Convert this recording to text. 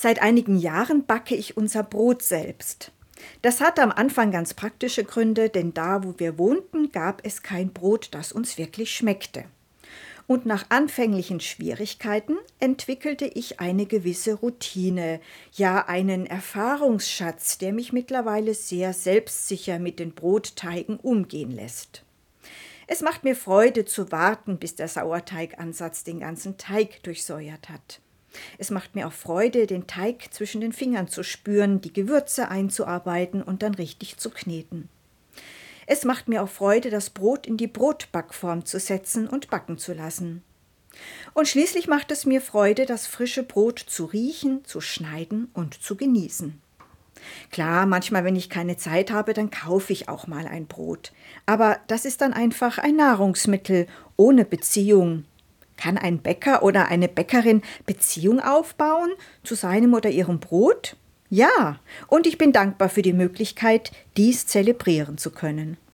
Seit einigen Jahren backe ich unser Brot selbst. Das hatte am Anfang ganz praktische Gründe, denn da, wo wir wohnten, gab es kein Brot, das uns wirklich schmeckte. Und nach anfänglichen Schwierigkeiten entwickelte ich eine gewisse Routine, ja einen Erfahrungsschatz, der mich mittlerweile sehr selbstsicher mit den Brotteigen umgehen lässt. Es macht mir Freude zu warten, bis der Sauerteigansatz den ganzen Teig durchsäuert hat. Es macht mir auch Freude, den Teig zwischen den Fingern zu spüren, die Gewürze einzuarbeiten und dann richtig zu kneten. Es macht mir auch Freude, das Brot in die Brotbackform zu setzen und backen zu lassen. Und schließlich macht es mir Freude, das frische Brot zu riechen, zu schneiden und zu genießen. Klar, manchmal, wenn ich keine Zeit habe, dann kaufe ich auch mal ein Brot. Aber das ist dann einfach ein Nahrungsmittel ohne Beziehung, kann ein Bäcker oder eine Bäckerin Beziehung aufbauen zu seinem oder ihrem Brot? Ja, und ich bin dankbar für die Möglichkeit, dies zelebrieren zu können.